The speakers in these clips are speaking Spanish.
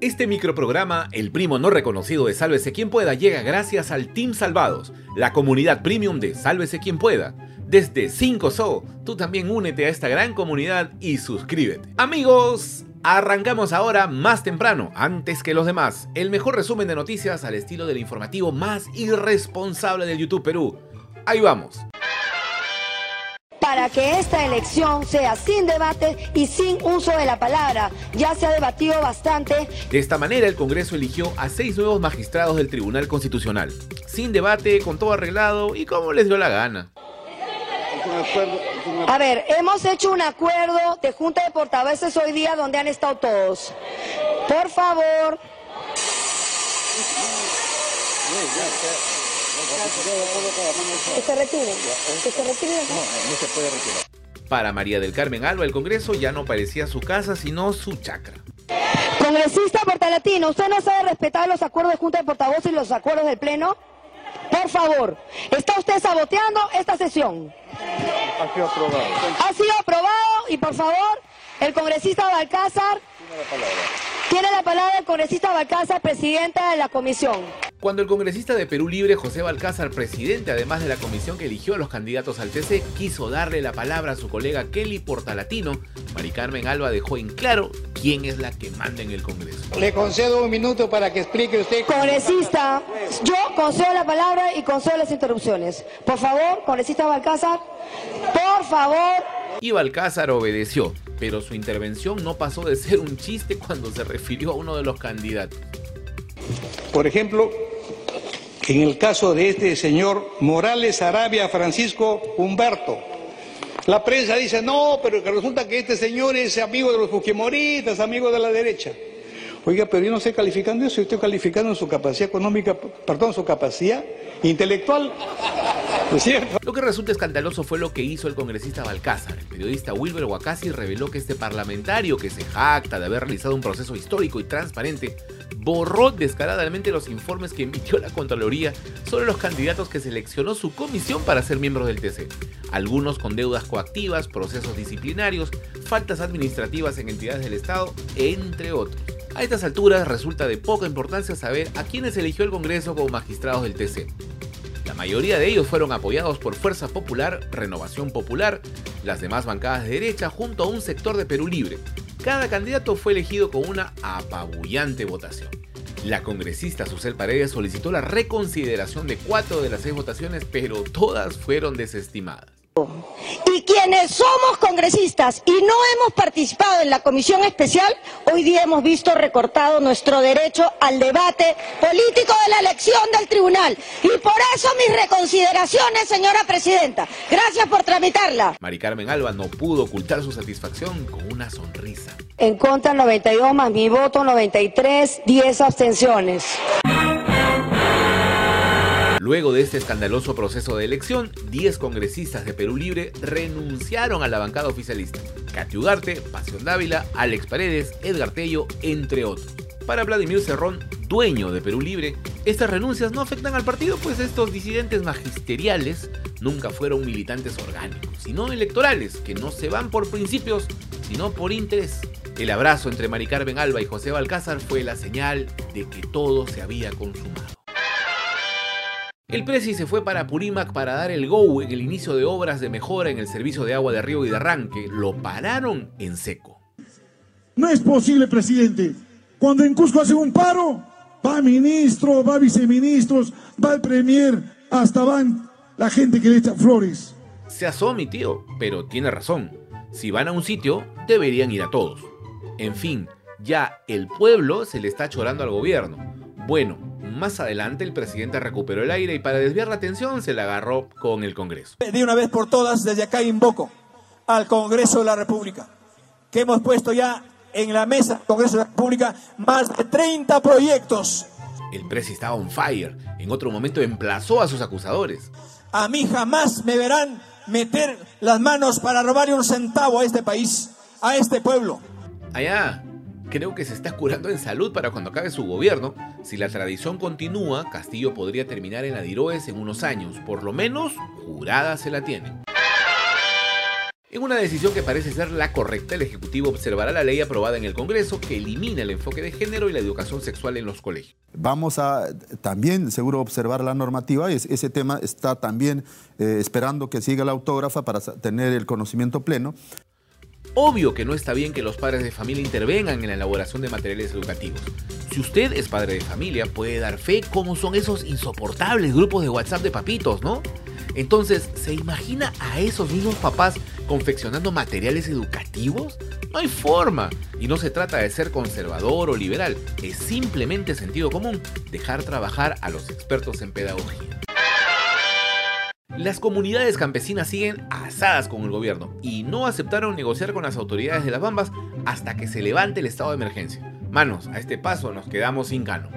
Este microprograma, El Primo No Reconocido de Sálvese Quien Pueda, llega gracias al Team Salvados, la comunidad premium de Sálvese Quien Pueda. Desde 5SO, tú también únete a esta gran comunidad y suscríbete. Amigos, arrancamos ahora más temprano, antes que los demás, el mejor resumen de noticias al estilo del informativo más irresponsable del YouTube Perú. Ahí vamos para que esta elección sea sin debate y sin uso de la palabra. Ya se ha debatido bastante. De esta manera, el Congreso eligió a seis nuevos magistrados del Tribunal Constitucional, sin debate, con todo arreglado y como les dio la gana. A ver, hemos hecho un acuerdo de Junta de Portavoces hoy día donde han estado todos. Por favor. Que se retiren. Que se retiren. No, no se puede retirar. Para María del Carmen Alba, el Congreso ya no parecía su casa, sino su chacra. Congresista Portalatino, ¿usted no sabe respetar los acuerdos de Junta de Portavoces y los acuerdos del Pleno? Por favor, ¿está usted saboteando esta sesión? Ha sido aprobado. Ha sido aprobado y por favor, el congresista Balcázar. Tiene la palabra. Tiene la palabra el congresista Balcázar, presidenta de la comisión. Cuando el congresista de Perú Libre, José Balcázar, presidente además de la comisión que eligió a los candidatos al TC, quiso darle la palabra a su colega Kelly Portalatino, Mari Carmen Alba dejó en claro quién es la que manda en el Congreso. Le concedo un minuto para que explique usted. Congresista, yo concedo la palabra y concedo las interrupciones. Por favor, congresista Balcázar, por favor. Y Balcázar obedeció, pero su intervención no pasó de ser un chiste cuando se refirió a uno de los candidatos. Por ejemplo, en el caso de este señor Morales Arabia Francisco Humberto, la prensa dice, no, pero resulta que este señor es amigo de los fujimoristas, amigo de la derecha. Oiga, pero yo no estoy calificando eso, yo estoy calificando su capacidad económica, perdón, su capacidad intelectual. es cierto? Lo que resulta escandaloso fue lo que hizo el congresista Balcázar. El periodista Wilber Huacasi reveló que este parlamentario, que se jacta de haber realizado un proceso histórico y transparente, borró descaradamente los informes que emitió la Contraloría sobre los candidatos que seleccionó su comisión para ser miembros del TC. Algunos con deudas coactivas, procesos disciplinarios, faltas administrativas en entidades del Estado, entre otros. A estas alturas resulta de poca importancia saber a quiénes eligió el Congreso como magistrados del TC. La mayoría de ellos fueron apoyados por Fuerza Popular, Renovación Popular, las demás bancadas de derecha junto a un sector de Perú Libre. Cada candidato fue elegido con una apabullante votación. La congresista Susel Paredes solicitó la reconsideración de cuatro de las seis votaciones, pero todas fueron desestimadas. Y quienes somos congresistas y no hemos participado en la comisión especial, hoy día hemos visto recortado nuestro derecho al debate político de la elección del tribunal. Y por eso mis reconsideraciones, señora presidenta. Gracias por tramitarla. Mari Carmen Alba no pudo ocultar su satisfacción con una sonrisa. En contra 92 más mi voto 93, 10 abstenciones. Luego de este escandaloso proceso de elección, 10 congresistas de Perú Libre renunciaron a la bancada oficialista. Katy Ugarte, Pasión Dávila, Alex Paredes, Edgar Tello, entre otros. Para Vladimir Cerrón, dueño de Perú Libre, estas renuncias no afectan al partido, pues estos disidentes magisteriales nunca fueron militantes orgánicos, sino electorales, que no se van por principios, sino por interés. El abrazo entre Mari Carmen Alba y José Balcázar fue la señal de que todo se había consumado. El Presi se fue para Purímac para dar el go en el inicio de obras de mejora en el servicio de agua de río y de arranque. Lo pararon en seco. No es posible, presidente. Cuando en Cusco hacen un paro, va ministro, va viceministros, va el premier, hasta van la gente que le echa flores. Se asó mi tío, pero tiene razón. Si van a un sitio, deberían ir a todos. En fin, ya el pueblo se le está chorando al gobierno. Bueno, más adelante el presidente recuperó el aire y para desviar la atención se la agarró con el Congreso. De una vez por todas, desde acá invoco al Congreso de la República, que hemos puesto ya en la mesa Congreso de la República más de 30 proyectos. El presidente estaba on fire. En otro momento emplazó a sus acusadores. A mí jamás me verán meter las manos para robarle un centavo a este país, a este pueblo. Allá, creo que se está curando en salud para cuando acabe su gobierno. Si la tradición continúa, Castillo podría terminar en la Diroes en unos años. Por lo menos, jurada se la tiene. En una decisión que parece ser la correcta, el Ejecutivo observará la ley aprobada en el Congreso que elimina el enfoque de género y la educación sexual en los colegios. Vamos a también, seguro, observar la normativa. Ese tema está también eh, esperando que siga la autógrafa para tener el conocimiento pleno. Obvio que no está bien que los padres de familia intervengan en la elaboración de materiales educativos. Si usted es padre de familia, puede dar fe cómo son esos insoportables grupos de WhatsApp de papitos, ¿no? Entonces, ¿se imagina a esos mismos papás confeccionando materiales educativos? No hay forma. Y no se trata de ser conservador o liberal, es simplemente sentido común dejar trabajar a los expertos en pedagogía. Las comunidades campesinas siguen asadas con el gobierno y no aceptaron negociar con las autoridades de las Bambas hasta que se levante el estado de emergencia. Manos, a este paso nos quedamos sin cano.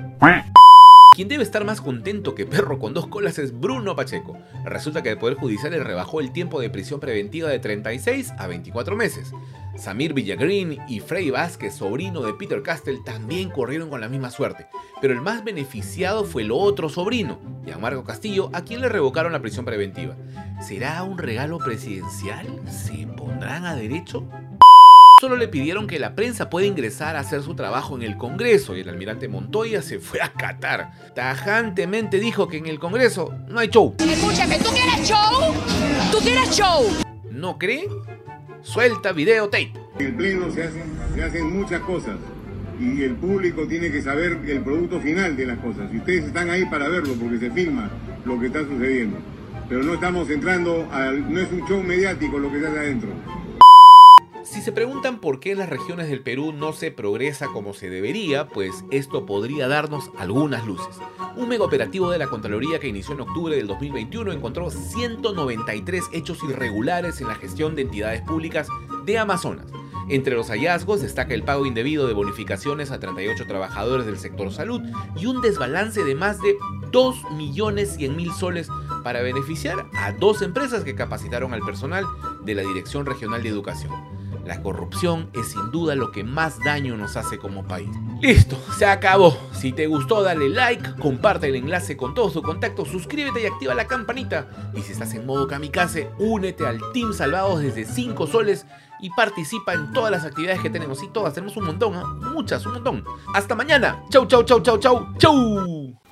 Quien debe estar más contento que perro con dos colas es Bruno Pacheco. Resulta que el Poder Judicial le rebajó el tiempo de prisión preventiva de 36 a 24 meses. Samir Villagrín y Frey Vázquez, sobrino de Peter Castell, también corrieron con la misma suerte. Pero el más beneficiado fue el otro sobrino, Gianmarco Castillo, a quien le revocaron la prisión preventiva. ¿Será un regalo presidencial? ¿Se pondrán a derecho? solo le pidieron que la prensa pueda ingresar a hacer su trabajo en el Congreso y el almirante Montoya se fue a Qatar. Tajantemente dijo que en el Congreso no hay show. Escúchame, ¿tú quieres show? ¿Tú quieres show? ¿No cree? Suelta video tape. En el Pleno se hacen, muchas cosas y el público tiene que saber el producto final de las cosas. Y ustedes están ahí para verlo porque se filma lo que está sucediendo. Pero no estamos entrando, no es un show mediático lo que está adentro. Si se preguntan por qué en las regiones del Perú no se progresa como se debería, pues esto podría darnos algunas luces. Un mega operativo de la Contraloría que inició en octubre del 2021 encontró 193 hechos irregulares en la gestión de entidades públicas de Amazonas. Entre los hallazgos destaca el pago indebido de bonificaciones a 38 trabajadores del sector salud y un desbalance de más de 2.100.000 soles para beneficiar a dos empresas que capacitaron al personal de la Dirección Regional de Educación. La corrupción es sin duda lo que más daño nos hace como país. Listo, se acabó. Si te gustó, dale like, comparte el enlace con todos tus contactos, suscríbete y activa la campanita. Y si estás en modo kamikaze, únete al Team Salvados desde 5 soles y participa en todas las actividades que tenemos. Y todas, tenemos un montón, ¿eh? muchas, un montón. Hasta mañana. Chau, chau, chau, chau, chau, chau.